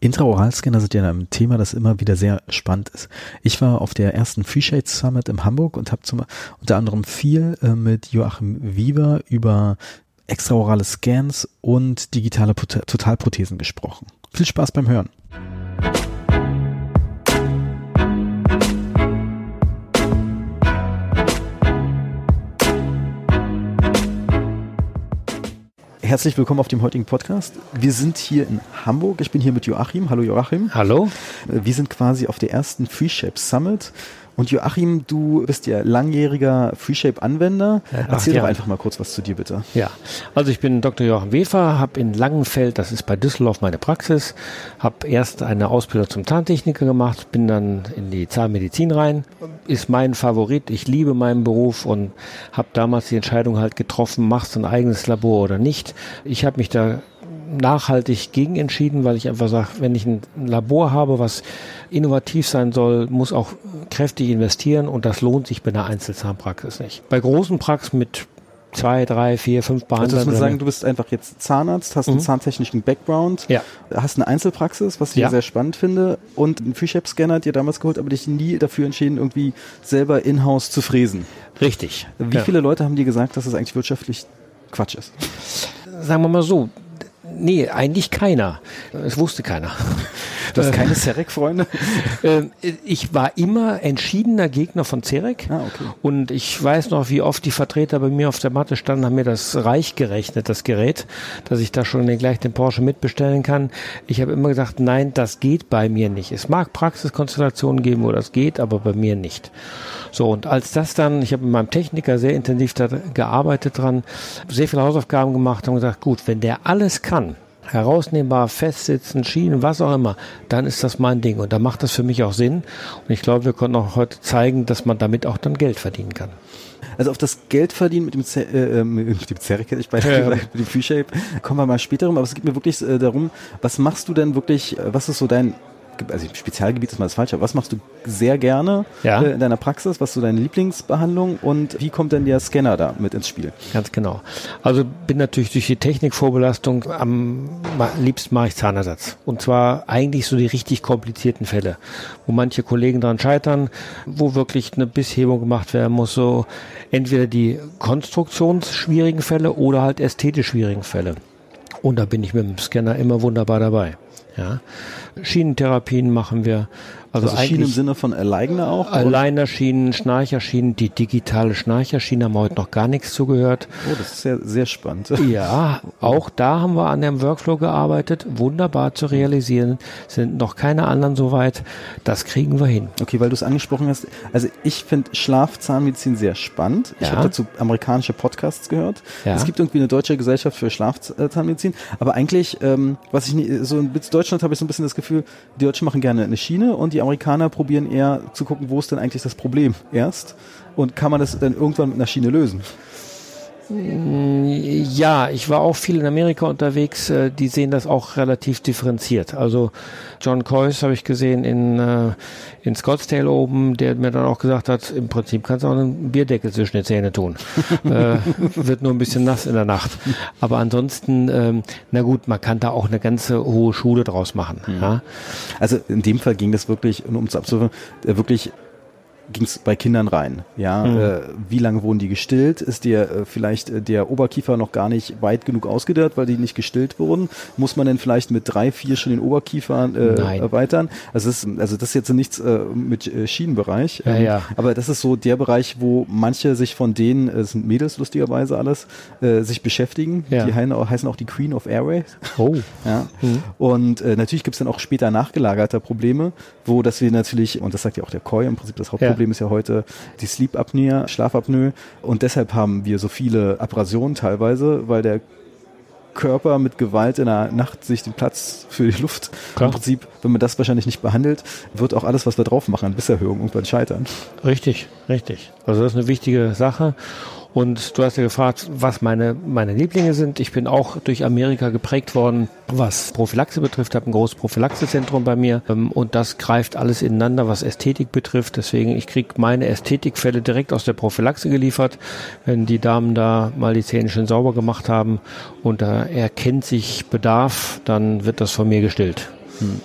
Intraoralscanner sind ja ein Thema, das immer wieder sehr spannend ist. Ich war auf der ersten FreeShade Summit in Hamburg und habe unter anderem viel äh, mit Joachim Wieber über extraorale Scans und digitale Totalprothesen gesprochen. Viel Spaß beim Hören. Herzlich willkommen auf dem heutigen Podcast. Wir sind hier in Hamburg. Ich bin hier mit Joachim. Hallo Joachim. Hallo. Wir sind quasi auf der ersten FreeShape Summit und Joachim, du bist ja langjähriger FreeShape-Anwender. Erzähl doch einfach mal kurz was zu dir, bitte. Ja, also ich bin Dr. Joachim Wefer, habe in Langenfeld, das ist bei Düsseldorf, meine Praxis, habe erst eine Ausbildung zum Zahntechniker gemacht, bin dann in die Zahnmedizin rein, ist mein Favorit, ich liebe meinen Beruf und habe damals die Entscheidung halt getroffen, machst du ein eigenes Labor oder nicht. Ich habe mich da nachhaltig gegen entschieden, weil ich einfach sage, wenn ich ein Labor habe, was innovativ sein soll, muss auch kräftig investieren und das lohnt sich bei einer Einzelzahnpraxis nicht. Bei großen Praxen mit zwei, drei, vier, fünf Behandlern. Also muss man sagen, du bist einfach jetzt Zahnarzt, hast mhm. einen zahntechnischen Background, ja. hast eine Einzelpraxis, was ich ja. sehr spannend finde und einen FreeShape-Scanner hat dir damals geholt, aber dich nie dafür entschieden, irgendwie selber in-house zu fräsen. Richtig. Wie ja. viele Leute haben dir gesagt, dass es das eigentlich wirtschaftlich Quatsch ist? Sagen wir mal so, Nee, eigentlich keiner. Es wusste keiner. Du hast keine Cerec-Freunde? Ähm, ich war immer entschiedener Gegner von Cerec. Ah, okay. Und ich weiß noch, wie oft die Vertreter bei mir auf der Matte standen, haben mir das reich gerechnet, das Gerät, dass ich da schon gleich den Porsche mitbestellen kann. Ich habe immer gesagt, nein, das geht bei mir nicht. Es mag Praxiskonstellationen geben, wo das geht, aber bei mir nicht. So, und als das dann, ich habe mit meinem Techniker sehr intensiv da gearbeitet dran, sehr viele Hausaufgaben gemacht und gesagt, gut, wenn der alles kann, herausnehmbar, festsitzen, Schienen, was auch immer, dann ist das mein Ding. Und da macht das für mich auch Sinn. Und ich glaube, wir konnten auch heute zeigen, dass man damit auch dann Geld verdienen kann. Also auf das Geld verdienen mit dem, Z äh, mit dem Zerric, ich bei ja. mit dem Free-Shape, kommen wir mal später rum. Aber es geht mir wirklich äh, darum, was machst du denn wirklich, äh, was ist so dein also Spezialgebiet ist mal das Falsche, aber was machst du sehr gerne ja. äh, in deiner Praxis? Was ist so deine Lieblingsbehandlung und wie kommt denn der Scanner da mit ins Spiel? Ganz genau. Also bin natürlich durch die Technikvorbelastung am liebsten mache ich Zahnersatz. Und zwar eigentlich so die richtig komplizierten Fälle, wo manche Kollegen daran scheitern, wo wirklich eine Bisshebung gemacht werden muss, so entweder die konstruktionsschwierigen Fälle oder halt ästhetisch schwierigen Fälle. Und da bin ich mit dem Scanner immer wunderbar dabei. Ja. Schienentherapien machen wir. Also, also Schienen im Sinne von Aligner auch? Aligner-Schienen, Schnarcherschienen, die digitale Schnarcherschiene haben wir heute noch gar nichts zugehört. Oh, das ist ja sehr spannend. Ja, auch da haben wir an dem Workflow gearbeitet. Wunderbar zu realisieren. Sind noch keine anderen soweit. Das kriegen wir hin. Okay, weil du es angesprochen hast. Also ich finde Schlafzahnmedizin sehr spannend. Ich ja. habe dazu amerikanische Podcasts gehört. Ja. Es gibt irgendwie eine deutsche Gesellschaft für Schlafzahnmedizin. Aber eigentlich, ähm, was ich nie, so in Deutschland habe ich so ein bisschen das Gefühl, die Deutschen machen gerne eine Schiene und die die Amerikaner probieren eher zu gucken, wo ist denn eigentlich das Problem erst und kann man das dann irgendwann mit einer Schiene lösen. Ja, ich war auch viel in Amerika unterwegs. Äh, die sehen das auch relativ differenziert. Also John Coyce habe ich gesehen in, äh, in Scottsdale oben, der mir dann auch gesagt hat, im Prinzip kannst du auch einen Bierdeckel zwischen die Zähne tun. äh, wird nur ein bisschen nass in der Nacht. Aber ansonsten, ähm, na gut, man kann da auch eine ganze hohe Schule draus machen. Mhm. Ja? Also in dem Fall ging das wirklich, um es abzuführen, wirklich ging es bei Kindern rein. Ja, mhm. äh, wie lange wurden die gestillt? Ist dir äh, vielleicht äh, der Oberkiefer noch gar nicht weit genug ausgedörrt, weil die nicht gestillt wurden? Muss man denn vielleicht mit drei, vier schon den Oberkiefer äh, erweitern? Also das, ist, also das ist jetzt nichts äh, mit äh, Schienenbereich. Ähm, ja, ja. Aber das ist so der Bereich, wo manche sich von denen, äh, sind Mädels lustigerweise alles, sich beschäftigen. Ja. Die heißen auch die Queen of Airways. Oh. Ja. Mhm. Und natürlich gibt es dann auch später nachgelagerter Probleme, wo das wir natürlich, und das sagt ja auch der Koi im Prinzip das Hauptproblem, Problem ist ja heute die Sleep-Apnoe, Schlafapnoe. Und deshalb haben wir so viele Abrasionen teilweise, weil der Körper mit Gewalt in der Nacht sich den Platz für die Luft. Klar. Im Prinzip, wenn man das wahrscheinlich nicht behandelt, wird auch alles, was wir drauf machen, an Bisserhöhung irgendwann scheitern. Richtig, richtig. Also das ist eine wichtige Sache. Und du hast ja gefragt, was meine, meine Lieblinge sind. Ich bin auch durch Amerika geprägt worden, was Prophylaxe betrifft. Ich habe ein großes Prophylaxezentrum bei mir. Ähm, und das greift alles ineinander, was Ästhetik betrifft. Deswegen, ich kriege meine Ästhetikfälle direkt aus der Prophylaxe geliefert. Wenn die Damen da mal die Zähne schön sauber gemacht haben und da erkennt sich Bedarf, dann wird das von mir gestillt. Hm.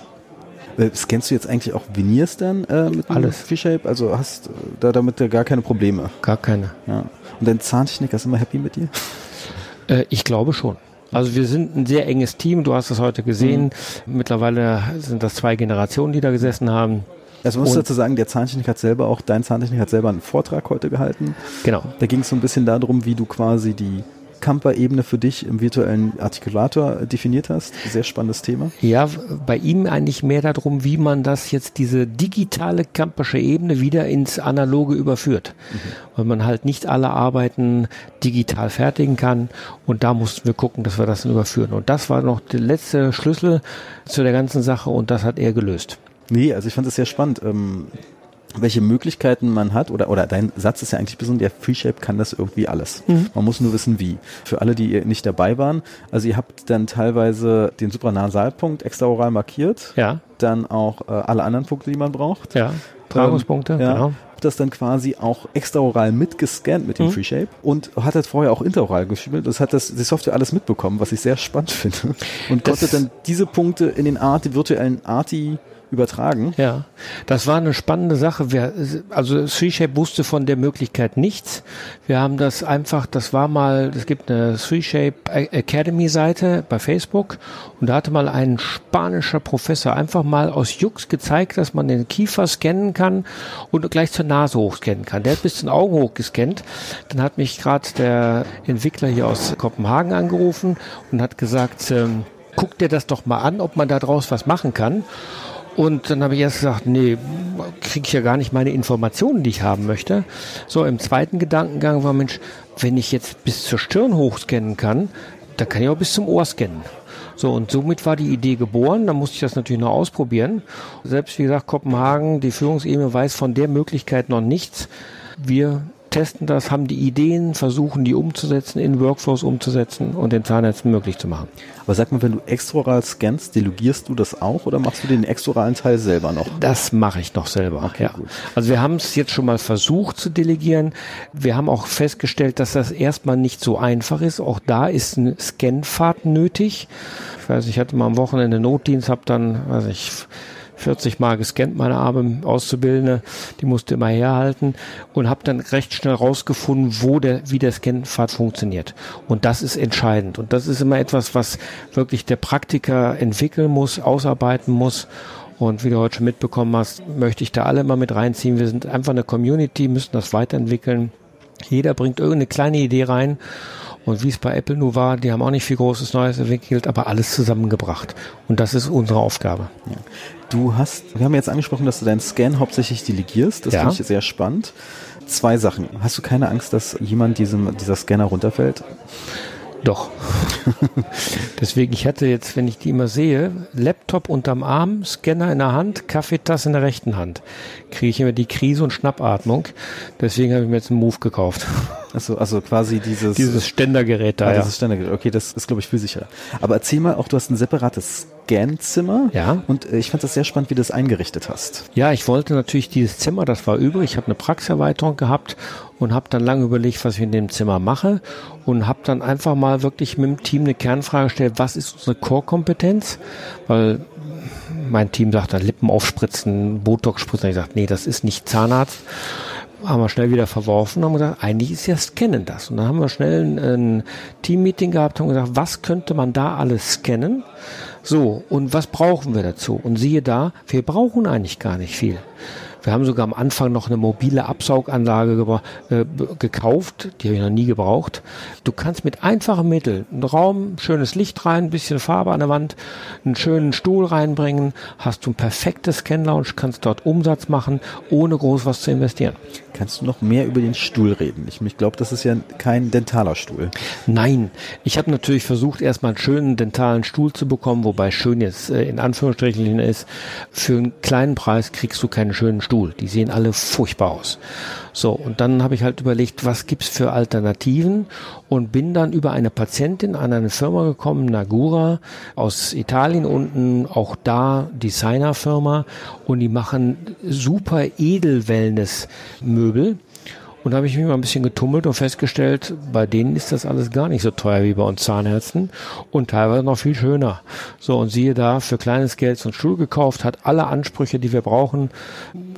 Äh, scannst du jetzt eigentlich auch Veneers dann äh, mit Alles. V-Shape? Also hast äh, da damit gar keine Probleme? Gar keine. Ja. Und dein Zahntechniker ist immer happy mit dir? Äh, ich glaube schon. Also wir sind ein sehr enges Team, du hast es heute gesehen. Mhm. Mittlerweile sind das zwei Generationen, die da gesessen haben. Also muss dazu sagen, der Zahntechniker hat selber auch, dein Zahntechniker hat selber einen Vortrag heute gehalten. Genau. Da ging es so ein bisschen darum, wie du quasi die Kamper-Ebene für dich im virtuellen Artikulator definiert hast. Sehr spannendes Thema. Ja, bei ihm eigentlich mehr darum, wie man das jetzt, diese digitale Kampersche Ebene wieder ins Analoge überführt. Mhm. Weil man halt nicht alle Arbeiten digital fertigen kann. Und da mussten wir gucken, dass wir das überführen. Und das war noch der letzte Schlüssel zu der ganzen Sache und das hat er gelöst. Nee, also ich fand das sehr spannend. Ähm, welche Möglichkeiten man hat, oder, oder dein Satz ist ja eigentlich besonders, der FreeShape kann das irgendwie alles. Mhm. Man muss nur wissen, wie. Für alle, die nicht dabei waren, also ihr habt dann teilweise den Supranasalpunkt extraoral markiert, ja. dann auch äh, alle anderen Punkte, die man braucht. Ja, Tragungspunkte, ähm, ja. genau das dann quasi auch extraoral mitgescannt mit dem mhm. FreeShape und hat das vorher auch interoral gespielt. Das hat das, die Software alles mitbekommen, was ich sehr spannend finde. Und konnte dann diese Punkte in den Arti, virtuellen Arti übertragen. Ja, das war eine spannende Sache. Wir, also StreetShape wusste von der Möglichkeit nichts. Wir haben das einfach, das war mal, es gibt eine StreetShape Academy Seite bei Facebook und da hatte mal ein spanischer Professor einfach mal aus Jux gezeigt, dass man den Kiefer scannen kann und gleich zur Nase hochscannen kann. Der hat bis zu den Augen hochgescannt. Dann hat mich gerade der Entwickler hier aus Kopenhagen angerufen und hat gesagt, ähm, guck dir das doch mal an, ob man da draus was machen kann. Und dann habe ich erst gesagt, nee, kriege ich ja gar nicht meine Informationen, die ich haben möchte. So, im zweiten Gedankengang war, Mensch, wenn ich jetzt bis zur Stirn hochscannen kann, dann kann ich auch bis zum Ohr scannen. So, und somit war die Idee geboren. Da musste ich das natürlich noch ausprobieren. Selbst wie gesagt, Kopenhagen, die Führungsebene weiß von der Möglichkeit noch nichts. Wir testen das, haben die Ideen, versuchen die umzusetzen, in Workflows umzusetzen und den Zahnärzten möglich zu machen. Aber sag mal, wenn du extraoral scannst, delegierst du das auch oder machst du den extraoralen Teil selber noch? Das mache ich noch selber. Okay, ja. Gut. Also wir haben es jetzt schon mal versucht zu delegieren. Wir haben auch festgestellt, dass das erstmal nicht so einfach ist. Auch da ist ein Scanfahrt nötig. Ich weiß, ich hatte mal am Wochenende Notdienst, habe dann, weiß ich, 40 Mal gescannt, meine arme Auszubildende, die musste immer herhalten und habe dann recht schnell rausgefunden, wo der, wie der Scanpfad funktioniert. Und das ist entscheidend. Und das ist immer etwas, was wirklich der Praktiker entwickeln muss, ausarbeiten muss. Und wie du heute schon mitbekommen hast, möchte ich da alle mal mit reinziehen. Wir sind einfach eine Community, müssen das weiterentwickeln. Jeder bringt irgendeine kleine Idee rein und wie es bei Apple nur war, die haben auch nicht viel Großes Neues entwickelt, aber alles zusammengebracht. Und das ist unsere Aufgabe. Ja. Du hast, wir haben jetzt angesprochen, dass du deinen Scan hauptsächlich delegierst. Das ja. finde ich sehr spannend. Zwei Sachen. Hast du keine Angst, dass jemand diesem, dieser Scanner runterfällt? Doch. Deswegen, ich hatte jetzt, wenn ich die immer sehe, Laptop unterm Arm, Scanner in der Hand, Kaffeetasse in der rechten Hand. Kriege ich immer die Krise und Schnappatmung. Deswegen habe ich mir jetzt einen Move gekauft. Also, also quasi dieses. Dieses Ständergerät da. Ah, ja. Dieses Ständergerät. Okay, das ist, glaube ich, viel sicherer. Aber erzähl mal auch, du hast ein separates Scan-Zimmer. Ja. Und äh, ich fand das sehr spannend, wie du das eingerichtet hast. Ja, ich wollte natürlich dieses Zimmer, das war übrig. Ich habe eine Praxiserweiterung gehabt und habe dann lange überlegt, was ich in dem Zimmer mache und habe dann einfach mal wirklich mit dem Team eine Kernfrage gestellt, was ist unsere Core-Kompetenz? Weil mein Team sagt dann Lippen aufspritzen, Botox spritzen. Ich sage, nee, das ist nicht Zahnarzt haben wir schnell wieder verworfen und haben gesagt, eigentlich ist ja Scannen das. Und dann haben wir schnell ein, ein Team-Meeting gehabt und gesagt, was könnte man da alles scannen? So, und was brauchen wir dazu? Und siehe da, wir brauchen eigentlich gar nicht viel. Wir haben sogar am Anfang noch eine mobile Absauganlage äh, gekauft, die habe ich noch nie gebraucht. Du kannst mit einfachen Mitteln einen Raum, schönes Licht rein, ein bisschen Farbe an der Wand, einen schönen Stuhl reinbringen, hast du ein perfektes Scan-Lounge, kannst dort Umsatz machen, ohne groß was zu investieren. Kannst du noch mehr über den Stuhl reden? Ich, ich glaube, das ist ja kein dentaler Stuhl. Nein, ich habe natürlich versucht, erstmal einen schönen dentalen Stuhl zu bekommen, wobei schön jetzt äh, in Anführungsstrichen ist. Für einen kleinen Preis kriegst du keinen schönen Stuhl. Die sehen alle furchtbar aus. So, und dann habe ich halt überlegt, was gibt's für Alternativen? Und bin dann über eine Patientin an eine Firma gekommen, Nagura aus Italien unten, auch da Designerfirma. Und die machen super Edelwellness-Möbel Und da habe ich mich mal ein bisschen getummelt und festgestellt, bei denen ist das alles gar nicht so teuer wie bei uns Zahnärzten und teilweise noch viel schöner. So, und siehe da, für kleines Geld so einen Stuhl gekauft, hat alle Ansprüche, die wir brauchen,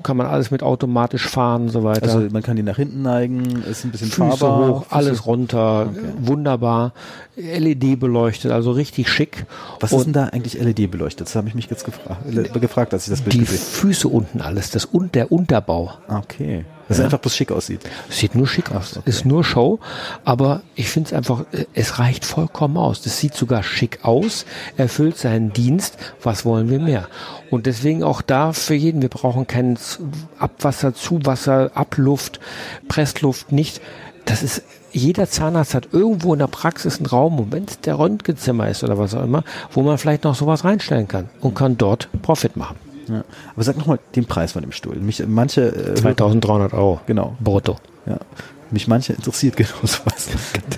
kann man alles mit automatisch fahren und so weiter. Also man kann die nach hinten neigen, ist ein bisschen Füße fahrbar. hoch, alles runter, Okay. wunderbar, LED beleuchtet, also richtig schick. Was ist denn da eigentlich LED beleuchtet? Das habe ich mich jetzt gefragt, äh, gefragt, als ich das Bild Die gesehen Füße unten alles, das und der Unterbau. habe. Okay. Dass es einfach bloß schick aussieht. Sieht nur schick aus. Ist nur Show, aber ich finde es einfach, äh, es reicht vollkommen aus. Das sieht sogar schick aus, erfüllt seinen Dienst. Was wollen wir mehr? Und deswegen auch da für jeden. Wir brauchen kein Abwasser, Zuwasser, Abluft, Pressluft nicht. Das ist, jeder Zahnarzt hat irgendwo in der Praxis einen Raum, und wenn es der Röntgenzimmer ist oder was auch immer, wo man vielleicht noch sowas reinstellen kann und kann dort Profit machen. Ja. Aber sag nochmal den Preis von dem Stuhl. Mich, manche, äh, 2300 Euro. genau. Brutto. Ja. Mich manche interessiert genau sowas.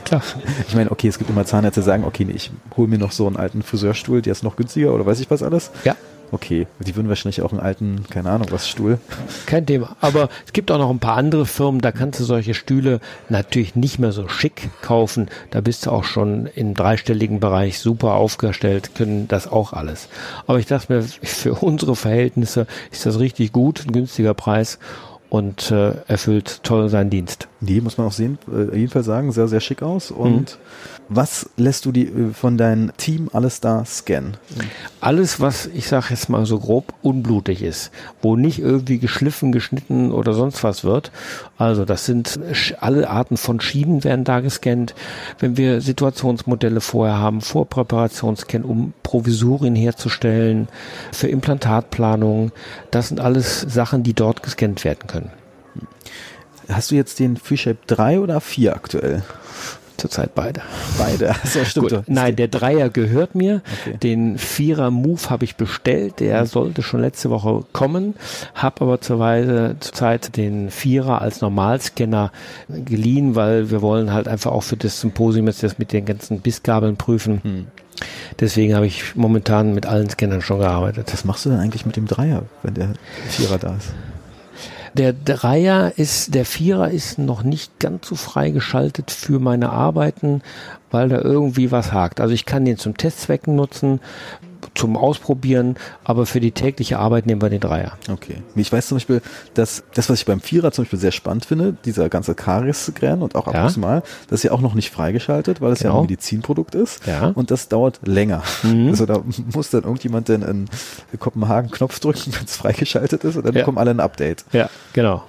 Klar. Ich meine, okay, es gibt immer Zahnärzte, die sagen, okay, nee, ich hole mir noch so einen alten Friseurstuhl, der ist noch günstiger oder weiß ich was alles. Ja. Okay, die würden wahrscheinlich auch einen alten, keine Ahnung, was Stuhl. Kein Thema. Aber es gibt auch noch ein paar andere Firmen, da kannst du solche Stühle natürlich nicht mehr so schick kaufen. Da bist du auch schon im dreistelligen Bereich super aufgestellt, können das auch alles. Aber ich dachte mir, für unsere Verhältnisse ist das richtig gut, ein günstiger Preis und äh, erfüllt toll seinen Dienst. Nee, muss man auch sehen, äh, jedenfalls sagen, sehr, sehr schick aus. Und was lässt du die äh, von deinem Team alles da scannen? Alles, was ich sage jetzt mal so grob unblutig ist, wo nicht irgendwie geschliffen, geschnitten oder sonst was wird. Also das sind alle Arten von Schienen werden da gescannt. Wenn wir Situationsmodelle vorher haben, Vorpräparationsscan, um Provisorien herzustellen, für Implantatplanung, das sind alles Sachen, die dort gescannt werden können. Hast du jetzt den FreeShape 3 oder 4 aktuell? Zurzeit beide. Beide. So, stimmt. Gut. Nein, der Dreier gehört mir. Okay. Den Vierer Move habe ich bestellt. Der sollte schon letzte Woche kommen. Habe aber zur Weise zurzeit den Vierer als Normalscanner geliehen, weil wir wollen halt einfach auch für das Symposium jetzt das mit den ganzen Bissgabeln prüfen. Deswegen habe ich momentan mit allen Scannern schon gearbeitet. Was machst du denn eigentlich mit dem Dreier, wenn der Vierer da ist? Der Dreier ist, der Vierer ist noch nicht ganz so freigeschaltet für meine Arbeiten, weil da irgendwie was hakt. Also ich kann den zum Testzwecken nutzen, zum Ausprobieren, aber für die tägliche Arbeit nehmen wir den Dreier. Okay. Ich weiß zum Beispiel, dass das, was ich beim Vierer zum Beispiel sehr spannend finde, dieser ganze Karies-Scan und auch Ja. Abschlussmal, das ist ja auch noch nicht freigeschaltet, weil es ja Genau. ein Medizinprodukt ist. Ja. Und das dauert länger. Mhm. Also da muss dann irgendjemand dann in Kopenhagen einen Knopf drücken, wenn es freigeschaltet ist und dann Ja. bekommen alle ein Update. Ja, genau.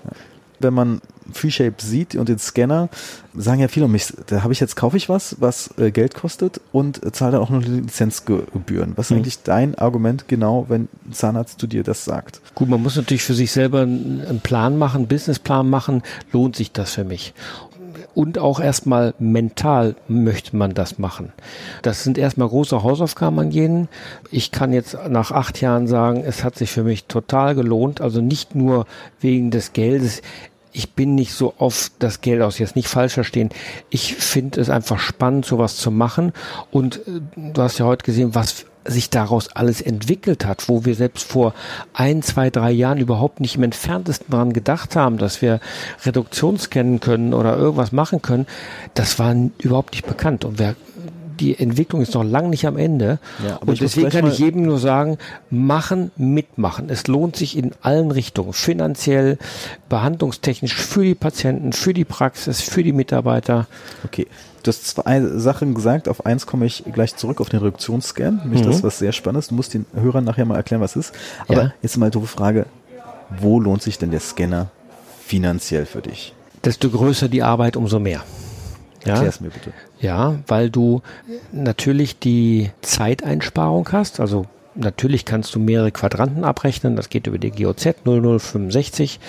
Wenn man FreeShape sieht und den Scanner, sagen ja viele um mich, da habe ich jetzt, kaufe ich was, was äh, Geld kostet und äh, zahle dann auch noch Lizenzgebühren. Was ist Mhm. eigentlich dein Argument genau, wenn ein Zahnarzt zu dir das sagt? Gut, man muss natürlich für sich selber einen Plan machen, einen Businessplan machen. Lohnt sich das für mich? Und auch erstmal mental möchte man das machen. Das sind erstmal große Hausaufgaben an jeden. Ich kann jetzt nach acht Jahren sagen, es hat sich für mich total gelohnt. Also nicht nur wegen des Geldes. Ich bin nicht so auf das Geld aus, jetzt nicht falsch verstehen. Ich finde es einfach spannend, sowas zu machen. Und äh, du hast ja heute gesehen, was sich daraus alles entwickelt hat, wo wir selbst vor ein, zwei, drei Jahren überhaupt nicht im entferntesten daran gedacht haben, dass wir Reduktion scannen können oder irgendwas machen können, das war überhaupt nicht bekannt. Und wer, die Entwicklung ist noch lang nicht am Ende. Ja, und deswegen kann ich jedem nur sagen, machen, mitmachen. Es lohnt sich in allen Richtungen. Finanziell, behandlungstechnisch, für die Patienten, für die Praxis, für die Mitarbeiter. Okay. Du hast zwei Sachen gesagt, auf eins komme ich gleich zurück, auf den Reduktionsscan, nämlich Mhm. das, was sehr spannend ist. Du musst den Hörern nachher mal erklären, was es ist. Aber Ja. jetzt mal eine doofe Frage, wo lohnt sich denn der Scanner finanziell für dich? Desto größer die Arbeit, umso mehr. Ja, Erklär's mir bitte. Ja, weil du natürlich die Zeiteinsparung hast. Also natürlich kannst du mehrere Quadranten abrechnen. Das geht über die GOZ 0065.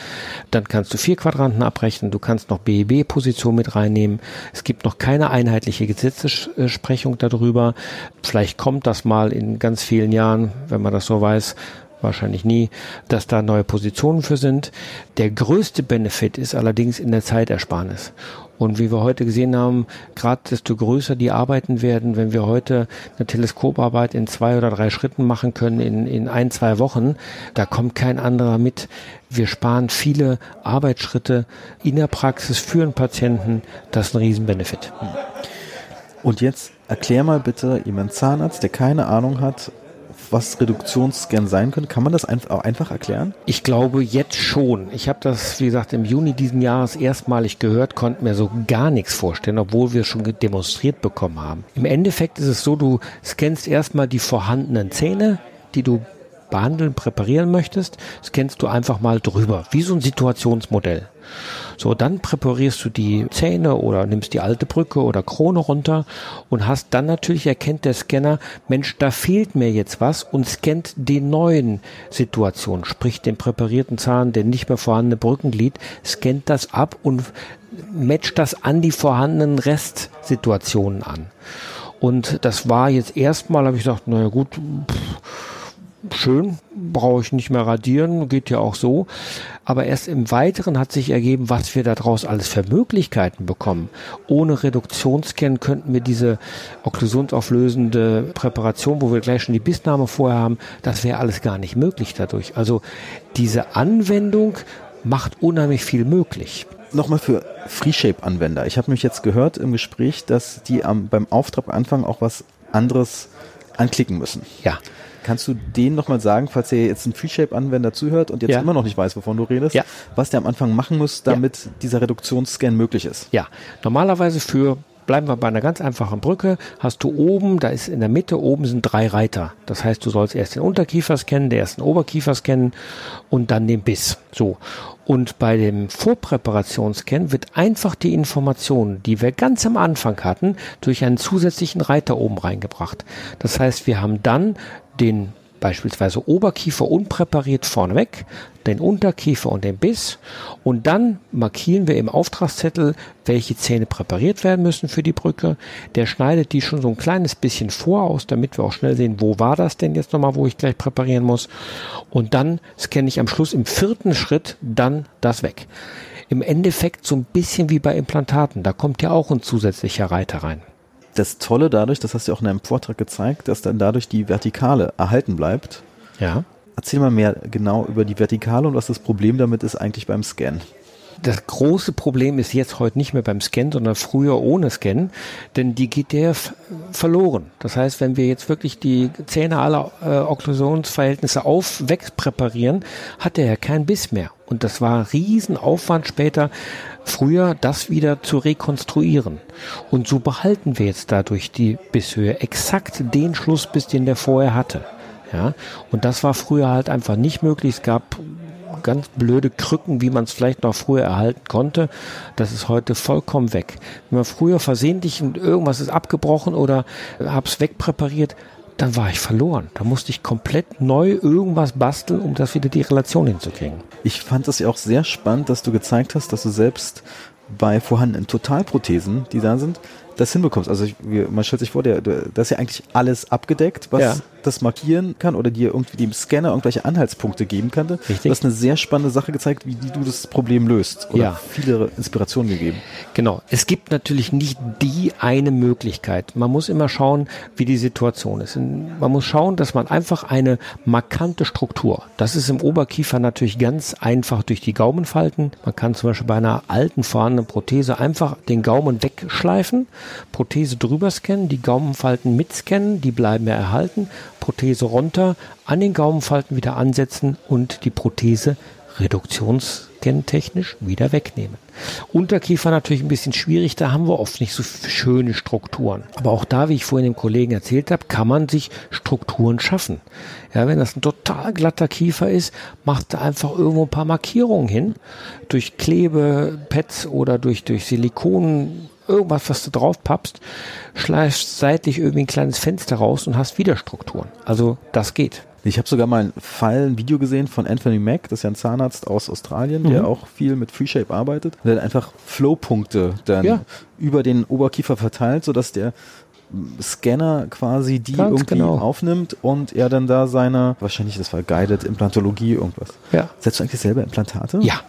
Dann kannst du vier Quadranten abrechnen. Du kannst noch BEB-Position mit reinnehmen. Es gibt noch keine einheitliche Gesetzessprechung darüber. Vielleicht kommt das mal in ganz vielen Jahren, wenn man das so weiß. Wahrscheinlich nie, dass da neue Positionen für sind. Der größte Benefit ist allerdings in der Zeitersparnis. Und wie wir heute gesehen haben, gerade desto größer die Arbeiten werden, wenn wir heute eine Teleskoparbeit in zwei oder drei Schritten machen können, in, in ein, zwei Wochen, da kommt kein anderer mit. Wir sparen viele Arbeitsschritte in der Praxis für einen Patienten. Das ist ein Riesenbenefit. Und jetzt erklär mal bitte jemand Zahnarzt, der keine Ahnung hat, was Reduktionsscan sein könnte? Kann man das einfach, erklären? Ich glaube jetzt schon. Ich habe das, wie gesagt, im Juni diesen Jahres erstmalig gehört, konnte mir so gar nichts vorstellen, obwohl wir schon demonstriert bekommen haben. Im Endeffekt ist es so, du scannst erstmal die vorhandenen Zähne, die du behandeln, präparieren möchtest, scannst du einfach mal drüber, wie so ein Situationsmodell. So, dann präparierst du die Zähne oder nimmst die alte Brücke oder Krone runter und hast dann natürlich erkennt der Scanner, Mensch, da fehlt mir jetzt was und scannt den neuen Situation, sprich den präparierten Zahn, den nicht mehr vorhandene Brückenglied, scannt das ab und matcht das an die vorhandenen Restsituationen an. Und das war jetzt erstmal, habe ich gesagt, naja gut, pff, schön, brauche ich nicht mehr radieren, geht ja auch so. Aber erst im Weiteren hat sich ergeben, was wir daraus alles für Möglichkeiten bekommen. Ohne Reduktionsscan könnten wir diese okklusionsauflösende Präparation, wo wir gleich schon die Bissnahme vorher haben, das wäre alles gar nicht möglich dadurch. Also diese Anwendung macht unheimlich viel möglich. Nochmal für FreeShape-Anwender. Ich habe mich jetzt gehört im Gespräch, dass die am, beim Auftrag anfangen auch was anderes anklicken müssen. Ja. Kannst du denen nochmal sagen, falls der jetzt ein FreeShape-Anwender zuhört und jetzt ja. immer noch nicht weiß, wovon du redest, ja. was der am Anfang machen muss, damit ja. dieser Reduktionsscan möglich ist? Ja, normalerweise für bleiben wir bei einer ganz einfachen Brücke, hast du oben, da ist in der Mitte, oben sind drei Reiter. Das heißt, du sollst erst den Unterkiefer scannen, den ersten Oberkiefer scannen und dann den Biss. So. Und bei dem Vorpräparationsscan wird einfach die Information, die wir ganz am Anfang hatten, durch einen zusätzlichen Reiter oben reingebracht. Das heißt, wir haben dann den beispielsweise Oberkiefer unpräpariert vorneweg, den Unterkiefer und den Biss und dann markieren wir im Auftragszettel, welche Zähne präpariert werden müssen für die Brücke. Der schneidet die schon so ein kleines bisschen vor aus, damit wir auch schnell sehen, wo war das denn jetzt nochmal, wo ich gleich präparieren muss. Und dann scanne ich am Schluss im vierten Schritt dann das weg. Im Endeffekt so ein bisschen wie bei Implantaten, da kommt ja auch ein zusätzlicher Reiter rein das Tolle dadurch, das hast du auch in einem Vortrag gezeigt, dass dann dadurch die Vertikale erhalten bleibt. Ja. Erzähl mal mehr genau über die Vertikale und was das Problem damit ist eigentlich beim Scan. Das große Problem ist jetzt heute nicht mehr beim Scan, sondern früher ohne Scan, denn die geht der verloren. Das heißt, wenn wir jetzt wirklich die Zähne aller äh, Okklusionsverhältnisse auf wegpräparieren, hat der ja keinen Biss mehr. Und das war Riesenaufwand später, früher das wieder zu rekonstruieren. Und so behalten wir jetzt dadurch die Bisshöhe exakt den Schlussbiss, den der vorher hatte. Ja, und das war früher halt einfach nicht möglich. Es gab ganz blöde Krücken, wie man es vielleicht noch früher erhalten konnte. Das ist heute vollkommen weg. Wenn man früher versehentlich irgendwas ist abgebrochen oder hab's wegpräpariert, dann war ich verloren. Da musste ich komplett neu irgendwas basteln, um das wieder die Relation hinzukriegen. Ich fand es ja auch sehr spannend, dass du gezeigt hast, dass du selbst bei vorhandenen Totalprothesen, die da sind, das hinbekommst. Also ich, man stellt sich vor, der, der, das ist ja eigentlich alles abgedeckt, was ja. das markieren kann oder dir irgendwie dem Scanner irgendwelche Anhaltspunkte geben kann. Richtig. Du hast eine sehr spannende Sache gezeigt, wie, du das Problem löst oder ja. viele Inspirationen gegeben. Genau. Es gibt natürlich nicht die eine Möglichkeit. Man muss immer schauen, wie die Situation ist. Man muss schauen, dass man einfach eine markante Struktur, das ist im Oberkiefer natürlich ganz einfach durch die Gaumenfalten. Man kann zum Beispiel bei einer alten vorhandenen Prothese einfach den Gaumen wegschleifen Prothese drüber scannen, die Gaumenfalten mitscannen, die bleiben ja erhalten, Prothese runter, an den Gaumenfalten wieder ansetzen und die Prothese reduktionsscan-technisch wieder wegnehmen. Unterkiefer natürlich ein bisschen schwierig, da haben wir oft nicht so schöne Strukturen. Aber auch da, wie ich vorhin dem Kollegen erzählt habe, kann man sich Strukturen schaffen. Ja, wenn das ein total glatter Kiefer ist, macht da einfach irgendwo ein paar Markierungen hin. Durch Klebepads oder durch, durch Silikon irgendwas, was du drauf pappst, schleifst seitlich irgendwie ein kleines Fenster raus und hast wieder Strukturen. Also das geht. Ich habe sogar mal ein Fall, ein Video gesehen von Anthony Mack, das ist ja ein Zahnarzt aus Australien, der mhm. auch viel mit FreeShape arbeitet. Der hat einfach Flowpunkte dann ja. über den Oberkiefer verteilt, sodass der Scanner quasi die Ganz irgendwie genau. aufnimmt und er dann da seine, wahrscheinlich das war Guided Implantologie irgendwas. Ja. Setzt du eigentlich selber Implantate? Ja.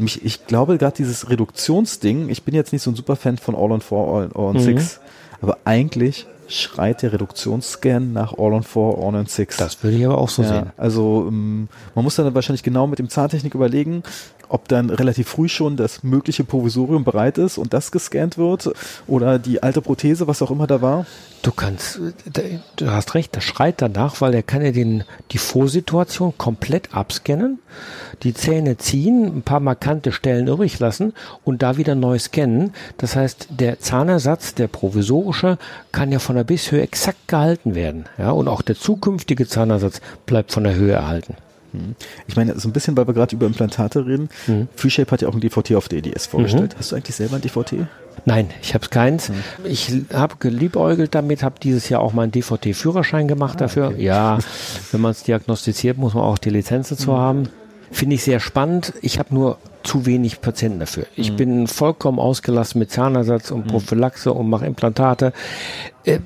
Mich, ich glaube gerade dieses Reduktionsding, ich bin jetzt nicht so ein Superfan von All on 4, All, on Mhm. 6, aber eigentlich schreit der Reduktionsscan nach All on 4, All on 6. Das würde ich aber auch so ja, sehen. also ähm, man muss dann wahrscheinlich genau mit dem Zahntechnik überlegen, ob dann relativ früh schon das mögliche Provisorium bereit ist und das gescannt wird oder die alte Prothese, was auch immer da war. Du kannst, du hast recht, das schreit danach, weil er kann ja den, die Vorsituation komplett abscannen, die Zähne ziehen, ein paar markante Stellen übrig lassen und da wieder neu scannen. Das heißt, der Zahnersatz, der provisorische, kann ja von der Bisshöhe exakt gehalten werden. Ja, und auch der zukünftige Zahnersatz bleibt von der Höhe erhalten. Ich meine, so ein bisschen, weil wir gerade über Implantate reden. Mhm. FreeShape hat ja auch ein DVT auf der EDS vorgestellt. Hast du eigentlich selber ein DVT? Nein, ich habe keins. Ich habe geliebäugelt damit, habe dieses Jahr auch meinen DVT-Führerschein gemacht dafür. Ja, wenn man es diagnostiziert, muss man auch die Lizenz dazu haben. Finde ich sehr spannend. Ich habe nur zu wenig Patienten dafür. Ich bin vollkommen ausgelassen mit Zahnersatz und Prophylaxe und mache Implantate. Äh,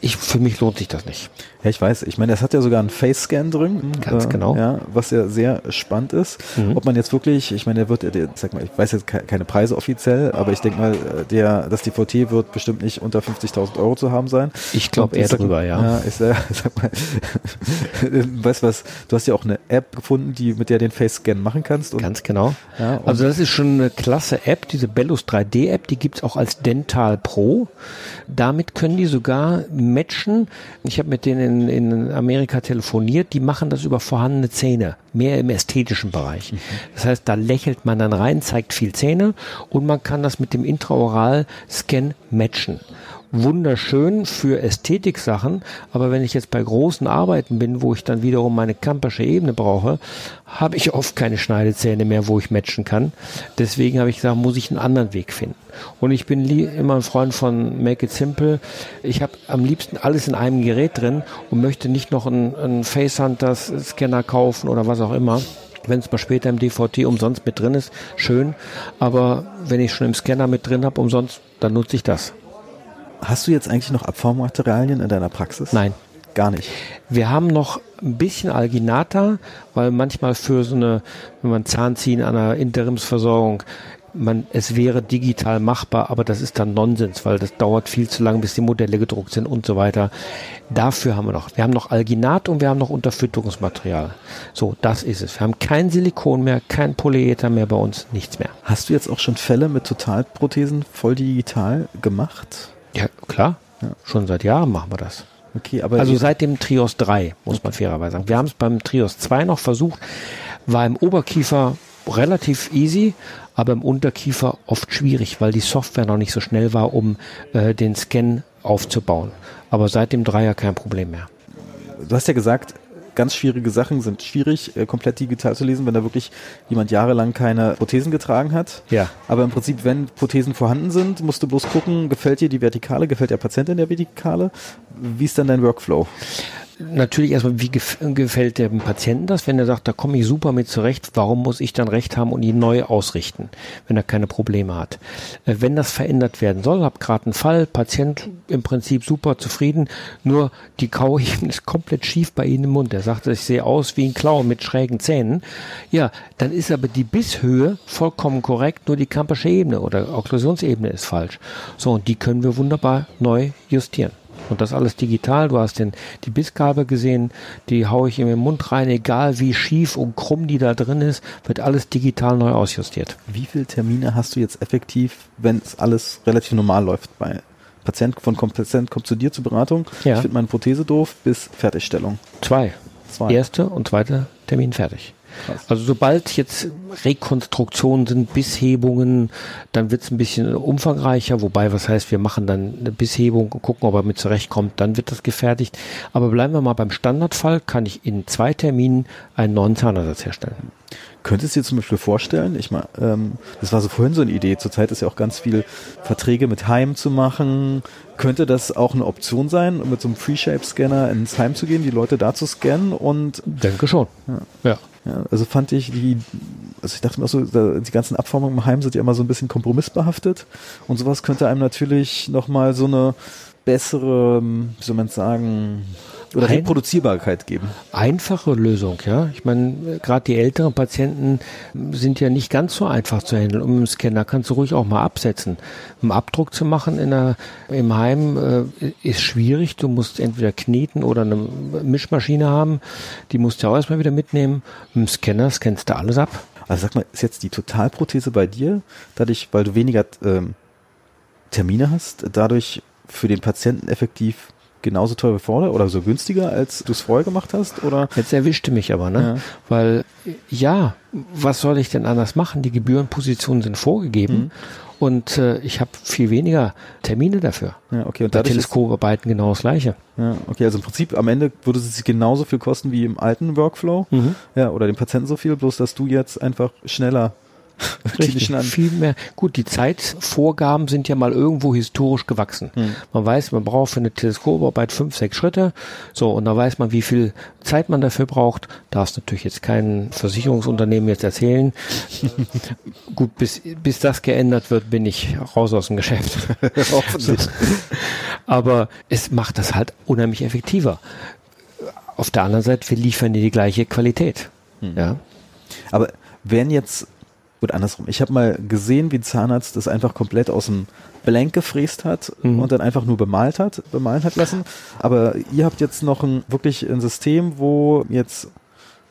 ich, für mich lohnt sich das nicht. Ja, ich weiß. Ich meine, es hat ja sogar einen Face-Scan drin. Ganz genau. Ja, was ja sehr spannend ist. Ob man jetzt wirklich, ich meine, der wird, der, sag mal, ich weiß jetzt ke- keine Preise offiziell, aber ich denke mal, äh, der, das DVT wird bestimmt nicht unter 50.000 Euro zu haben sein. Ich glaube eher sag- drüber, ja. Ja, ich, äh, sag mal, weißt du was, du hast ja auch eine App gefunden, die, mit der den Face-Scan machen kannst. Und, Ganz genau. Ja, also das ist schon eine klasse App, diese Bellus 3D-App, die gibt's auch als Dental Pro. Damit können die sogar matchen. Ich habe mit denen in, in Amerika telefoniert, die machen das über vorhandene Zähne, mehr im ästhetischen Bereich. Das heißt, da lächelt man dann rein, zeigt viel Zähne und man kann das mit dem Intraoral-Scan matchen wunderschön für Ästhetik-Sachen, aber wenn ich jetzt bei großen Arbeiten bin, wo ich dann wiederum meine kampersche Ebene brauche, habe ich oft keine Schneidezähne mehr, wo ich matchen kann. Deswegen habe ich gesagt, muss ich einen anderen Weg finden. Und ich bin immer ein Freund von Make It Simple. Ich habe am liebsten alles in einem Gerät drin und möchte nicht noch einen, einen Facehunters-Scanner kaufen oder was auch immer. Wenn es mal später im DVT umsonst mit drin ist, schön. Aber wenn ich schon im Scanner mit drin habe, umsonst, dann nutze ich das. Hast du jetzt eigentlich noch Abformmaterialien in deiner Praxis? Nein. Gar nicht. Wir haben noch ein bisschen Alginata, weil manchmal für so eine, wenn man Zahn ziehen an einer Interimsversorgung, man, es wäre digital machbar, aber das ist dann Nonsens, weil das dauert viel zu lange, bis die Modelle gedruckt sind und so weiter. Dafür haben wir noch, wir haben noch Alginat und wir haben noch Unterfütterungsmaterial. So, das ist es. Wir haben kein Silikon mehr, kein Polyether mehr bei uns, nichts mehr. Hast du jetzt auch schon Fälle mit Totalprothesen voll digital gemacht? Ja, klar. Schon seit Jahren machen wir das. Okay, aber Also seit dem Trios 3, muss man fairerweise sagen. Wir haben es beim Trios 2 noch versucht, war im Oberkiefer relativ easy, aber im Unterkiefer oft schwierig, weil die Software noch nicht so schnell war, um äh, den Scan aufzubauen. Aber seit dem Dreier kein Problem mehr. du hast ja gesagt, ganz schwierige Sachen sind schwierig, äh, komplett digital zu lesen, wenn da wirklich jemand jahrelang keine Prothesen getragen hat. Ja. Aber im Prinzip, wenn Prothesen vorhanden sind, musst du bloß gucken, gefällt dir die Vertikale, gefällt der Patient in der Vertikale? Wie ist dann dein Workflow? Natürlich erstmal, wie gef gefällt dem Patienten das, wenn er sagt, da komme ich super mit zurecht, warum muss ich dann recht haben und ihn neu ausrichten, wenn er keine Probleme hat? Äh, wenn das verändert werden soll, hab gerade einen Fall, Patient im Prinzip super zufrieden, nur die Kauebene ist komplett schief bei Ihnen im Mund. Er sagt, ich sehe aus wie ein Clown mit schrägen Zähnen. Ja, dann ist aber die Bisshöhe vollkommen korrekt, nur die kampersche Ebene oder Okklusionsebene ist falsch. So, und die können wir wunderbar neu justieren. Und das alles digital. Du hast den, die Bissgabel gesehen, die haue ich in den Mund rein, egal wie schief und krumm die da drin ist, wird alles digital neu ausjustiert. Wie viele Termine hast du jetzt effektiv, wenn es alles relativ normal läuft bei Patient von Patient kommt zu dir zur Beratung, Ja. ich finde meine Prothese doof, bis Fertigstellung. Zwei. Zwei. Erste und zweite Termin fertig. Krass. Also sobald jetzt Rekonstruktionen sind, Bisshebungen, dann wird es ein bisschen umfangreicher, wobei, was heißt, wir machen dann eine Bisshebung und gucken, ob er mit zurechtkommt, dann wird das gefertigt. Aber bleiben wir mal beim Standardfall, kann ich in zwei Terminen einen neuen Zahnersatz herstellen. Könntest du dir zum Beispiel vorstellen, ich mal, ähm, das war so vorhin so eine Idee, zurzeit ist ja auch ganz viel Verträge mit Heim zu machen. Könnte das auch eine Option sein, mit so einem Free-Shape-Scanner ins Heim zu gehen, die Leute da zu scannen und Denke schon. Ja. ja, also fand ich die also ich dachte mir auch so, die ganzen Abformungen im Heim sind ja immer so ein bisschen kompromissbehaftet. Und sowas könnte einem natürlich nochmal so eine bessere, wie soll man sagen, oder Ein, Reproduzierbarkeit geben. Einfache Lösung, ja. Ich meine, gerade die älteren Patienten sind ja nicht ganz so einfach zu handeln. Um einen Scanner kannst du ruhig auch mal absetzen. Einen Abdruck zu machen in der, im Heim äh, ist schwierig. Du musst entweder kneten oder eine Mischmaschine haben. Die musst du auch erstmal wieder mitnehmen. Mit dem Scanner scannst du alles ab. Also sag mal, ist jetzt die Totalprothese bei dir, dadurch, weil du weniger ähm, Termine hast, dadurch für den Patienten effektiv genauso teuer wie vorher oder so günstiger, als du es vorher gemacht hast? Oder? Jetzt erwischte mich aber, ne? Ja. Weil ja, was soll ich denn anders machen? Die Gebührenpositionen sind vorgegeben. Mhm. Und äh, ich habe viel weniger Termine dafür. Ja, okay. Und Bei Teleskoparbeiten genau das gleiche. Ja, okay. Also im Prinzip am Ende würde es sich genauso viel kosten wie im alten Workflow. Mhm. Ja, oder dem Patienten so viel, bloß dass du jetzt einfach schneller Richtig, viel mehr. Gut, die Zeitvorgaben sind ja mal irgendwo historisch gewachsen. Hm. Man weiß, man braucht für eine Teleskoparbeit fünf, sechs Schritte. So, und da weiß man, wie viel Zeit man dafür braucht. Darf es natürlich jetzt kein Versicherungsunternehmen jetzt erzählen. Gut, bis, bis das geändert wird, bin ich raus aus dem Geschäft. Hoffentlich. Aber es macht das halt unheimlich effektiver. Auf der anderen Seite, wir liefern dir die gleiche Qualität. Hm. Ja. Aber wenn jetzt Gut, andersrum. Ich habe mal gesehen, wie ein Zahnarzt das einfach komplett aus dem Blank gefräst hat mhm. und dann einfach nur bemalt hat, bemalen hat lassen. Aber ihr habt jetzt noch ein, wirklich ein System, wo jetzt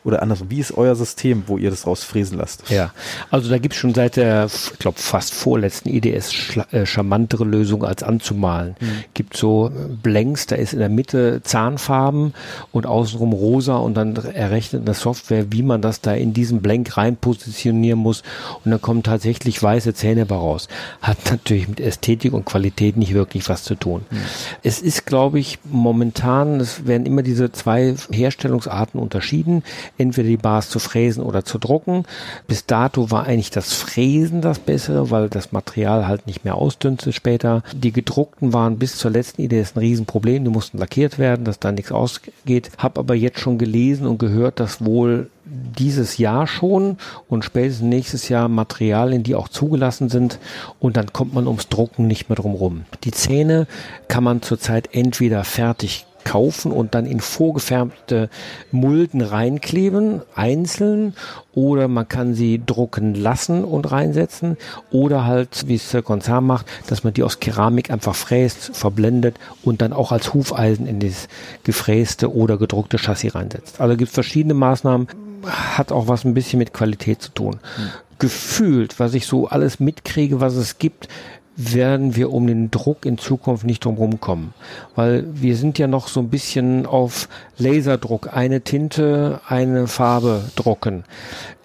oder andersrum, wie ist euer System, wo ihr das rausfräsen lasst? Ja, also da gibt es schon seit der, ich glaube, fast vorletzten IDS äh, charmantere Lösung als anzumalen. Mhm. Gibt so Blanks, da ist in der Mitte Zahnfarben und außenrum rosa und dann errechnet eine Software, wie man das da in diesen Blank rein positionieren muss und dann kommen tatsächlich weiße Zähne bei raus. Hat natürlich mit Ästhetik und Qualität nicht wirklich was zu tun. Mhm. Es ist, glaube ich, momentan, es werden immer diese zwei Herstellungsarten unterschieden entweder die Bars zu fräsen oder zu drucken. Bis dato war eigentlich das Fräsen das Bessere, weil das Material halt nicht mehr ausdünstet später. Die gedruckten waren bis zur letzten Idee ist ein Riesenproblem. Die mussten lackiert werden, dass da nichts ausgeht. Hab aber jetzt schon gelesen und gehört, dass wohl dieses Jahr schon und spätestens nächstes Jahr Materialien, die auch zugelassen sind und dann kommt man ums Drucken nicht mehr drum rum. Die Zähne kann man zurzeit entweder fertig kaufen und dann in vorgefärbte Mulden reinkleben, einzeln, oder man kann sie drucken lassen und reinsetzen, oder halt, wie es der Konzern macht, dass man die aus Keramik einfach fräst, verblendet und dann auch als Hufeisen in das gefräste oder gedruckte Chassis reinsetzt. Also gibt es verschiedene Maßnahmen, hat auch was ein bisschen mit Qualität zu tun. Hm. Gefühlt, was ich so alles mitkriege, was es gibt, werden wir um den Druck in Zukunft nicht drum kommen. Weil wir sind ja noch so ein bisschen auf Laserdruck, eine Tinte, eine Farbe drucken.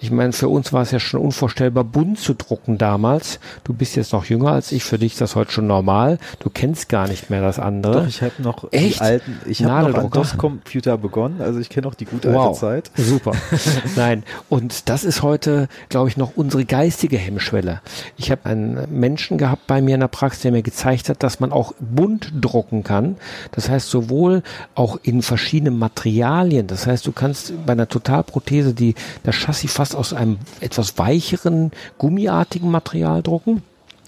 Ich meine, für uns war es ja schon unvorstellbar, bunt zu drucken damals. Du bist jetzt noch jünger als ich, für dich ist das heute schon normal. Du kennst gar nicht mehr das andere. Doch, ich habe noch Echt? die alten, ich habe noch an DOS-Computer begonnen, also ich kenne noch die gute wow. alte Zeit. Super. Nein, und das ist heute, glaube ich, noch unsere geistige Hemmschwelle. Ich habe einen Menschen gehabt bei mir in der Praxis, der mir gezeigt hat, dass man auch bunt drucken kann. Das heißt, sowohl auch in verschiedenen Materialien. Das heißt, du kannst bei einer Totalprothese die, das Chassis fast das aus einem etwas weicheren, gummiartigen Material drucken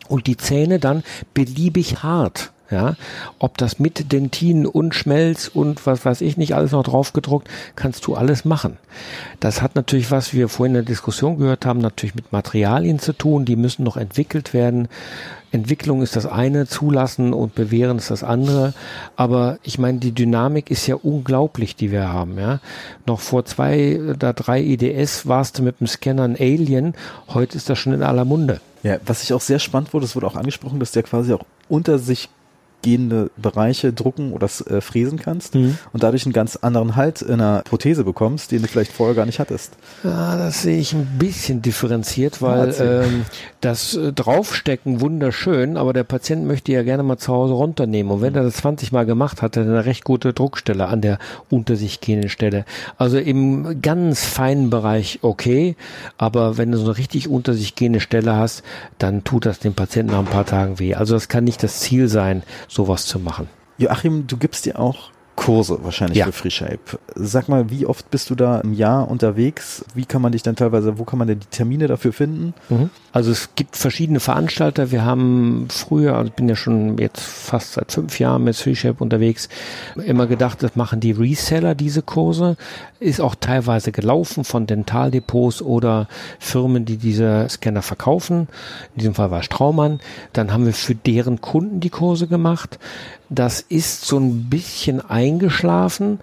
und die Zähne dann beliebig hart. Ja, ob das mit Dentin und Schmelz und was weiß ich nicht alles noch drauf gedruckt, kannst du alles machen. Das hat natürlich was, wir vorhin in der Diskussion gehört haben, natürlich mit Materialien zu tun, die müssen noch entwickelt werden. Entwicklung ist das eine, zulassen und bewähren ist das andere. Aber ich meine, die Dynamik ist ja unglaublich, die wir haben. Ja, noch vor zwei oder drei IDS warst du mit dem Scanner ein Alien. Heute ist das schon in aller Munde. Ja, was ich auch sehr spannend wurde, es wurde auch angesprochen, dass der quasi auch unter sich gehende Bereiche drucken oder äh, fräsen kannst mhm. und dadurch einen ganz anderen Halt in einer Prothese bekommst, den du vielleicht vorher gar nicht hattest. Ja, das sehe ich ein bisschen differenziert, weil ähm, das äh, Draufstecken wunderschön, aber der Patient möchte ja gerne mal zu Hause runternehmen und wenn mhm. er das 20 Mal gemacht hat, hat er eine recht gute Druckstelle an der unter sich gehenden Stelle. Also im ganz feinen Bereich okay, aber wenn du so eine richtig unter sich gehende Stelle hast, dann tut das dem Patienten nach ein paar Tagen weh. Also das kann nicht das Ziel sein, sowas zu machen. Joachim, du gibst dir auch Kurse wahrscheinlich ja. für FreeShape. Sag mal, wie oft bist du da im Jahr unterwegs? Wie kann man dich dann teilweise, wo kann man denn die Termine dafür finden? Mhm. Also es gibt verschiedene Veranstalter. Wir haben früher, also ich bin ja schon jetzt fast seit fünf Jahren mit FreeShape unterwegs, immer gedacht, das machen die Reseller diese Kurse. Ist auch teilweise gelaufen von Dentaldepots oder Firmen, die diese Scanner verkaufen. In diesem Fall war Straumann. Dann haben wir für deren Kunden die Kurse gemacht. Das ist so ein bisschen eingeschlafen.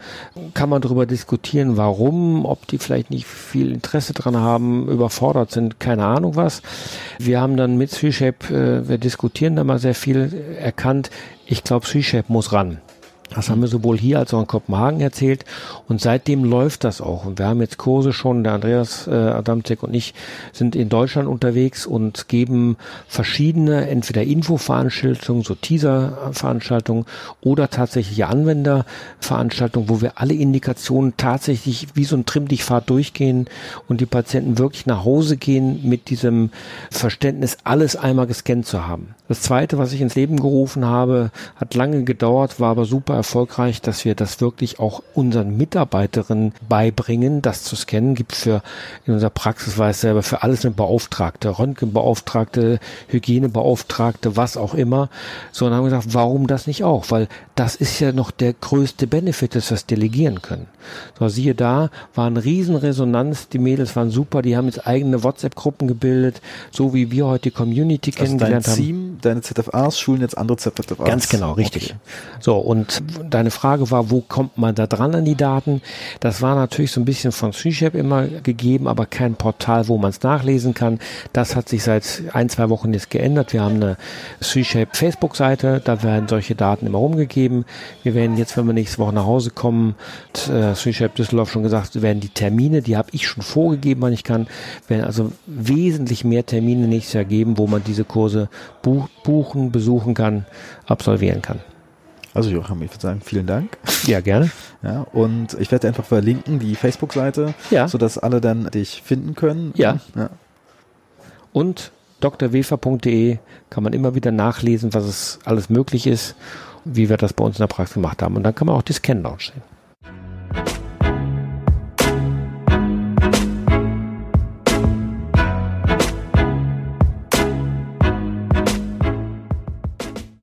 Kann man darüber diskutieren, warum, ob die vielleicht nicht viel Interesse dran haben, überfordert sind, keine Ahnung was. Wir haben dann mit SweShape, äh, wir diskutieren da mal sehr viel erkannt. Ich glaube, SweShape muss ran. Das haben wir sowohl hier als auch in Kopenhagen erzählt und seitdem läuft das auch. Und wir haben jetzt Kurse schon, der Andreas äh, Adamczyk und ich sind in Deutschland unterwegs und geben verschiedene, entweder Infoveranstaltungen, so Teaser-Veranstaltungen oder tatsächliche Anwenderveranstaltungen, wo wir alle Indikationen tatsächlich wie so ein Trimmdichtfahrt durchgehen und die Patienten wirklich nach Hause gehen mit diesem Verständnis, alles einmal gescannt zu haben. Das zweite, was ich ins Leben gerufen habe, hat lange gedauert, war aber super erfolgreich, dass wir das wirklich auch unseren Mitarbeiterinnen beibringen, das zu scannen. Gibt für in unserer Praxis weiß selber für alles eine Beauftragte, Röntgenbeauftragte, Hygienebeauftragte, was auch immer. So, und haben gesagt, warum das nicht auch? Weil das ist ja noch der größte Benefit, dass wir es delegieren können. So, siehe da, war eine Riesenresonanz, die Mädels waren super, die haben jetzt eigene WhatsApp-Gruppen gebildet, so wie wir heute die Community also kennengelernt haben. Deine ZFAs schulen jetzt andere ZFAs. Ganz genau, richtig. Okay. So, und deine Frage war, wo kommt man da dran an die Daten? Das war natürlich so ein bisschen von SheShap immer gegeben, aber kein Portal, wo man es nachlesen kann. Das hat sich seit ein, zwei Wochen jetzt geändert. Wir haben eine SheShap Facebook-Seite, da werden solche Daten immer rumgegeben. Wir werden jetzt, wenn wir nächste Woche nach Hause kommen, äh, SheShap Düsseldorf schon gesagt, werden die Termine, die habe ich schon vorgegeben, wann ich kann, werden also wesentlich mehr Termine nächstes Jahr geben, wo man diese Kurse buchen, besuchen kann, absolvieren kann. Also Joachim, ich würde sagen, vielen Dank. Ja, gerne. Ja, und ich werde einfach verlinken, die Facebook-Seite, ja. sodass alle dann dich finden können. Ja. ja. Und drwefer.de kann man immer wieder nachlesen, was es alles möglich ist, wie wir das bei uns in der Praxis gemacht haben. Und dann kann man auch die Scan-Lounge sehen.